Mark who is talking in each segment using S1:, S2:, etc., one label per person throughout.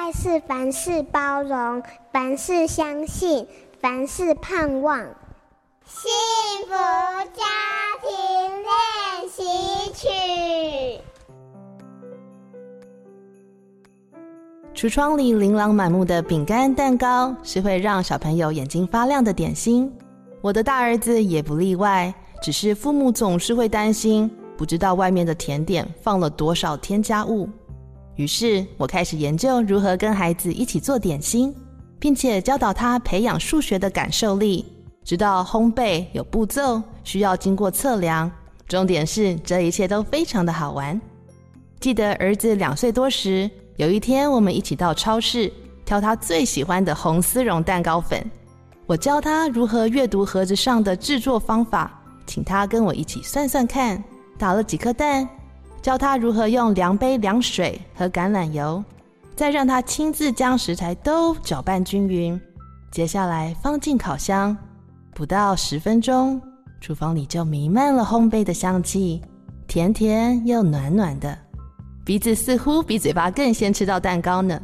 S1: 爱是凡事包容，凡事相信，凡事盼望。幸福家庭练习曲。
S2: 橱窗里琳琅满目的饼干蛋糕，是会让小朋友眼睛发亮的点心。我的大儿子也不例外，只是父母总是会担心，不知道外面的甜点放了多少添加物。于是我开始研究如何跟孩子一起做点心，并且教导他培养数学的感受力，知道烘焙有步骤，需要经过测量。重点是这一切都非常的好玩。记得儿子两岁多时，有一天我们一起到超市挑他最喜欢的红丝绒蛋糕粉，我教他如何阅读盒子上的制作方法，请他跟我一起算算看，打了几颗蛋。教他如何用量杯量水和橄榄油，再让他亲自将食材都搅拌均匀。接下来放进烤箱，不到十分钟，厨房里就弥漫了烘焙的香气，甜甜又暖暖的，鼻子似乎比嘴巴更先吃到蛋糕呢。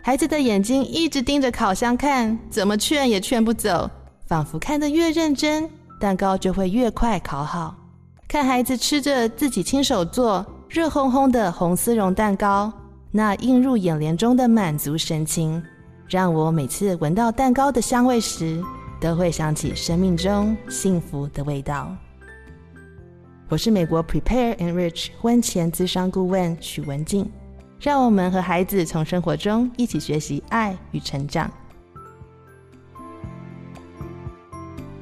S2: 孩子的眼睛一直盯着烤箱看，怎么劝也劝不走，仿佛看得越认真，蛋糕就会越快烤好。看孩子吃着自己亲手做热烘烘的红丝绒蛋糕，那映入眼帘中的满足神情，让我每次闻到蛋糕的香味时，都会想起生命中幸福的味道。我是美国 Prepare Enrich 婚前咨商顾问许文静，让我们和孩子从生活中一起学习爱与成长。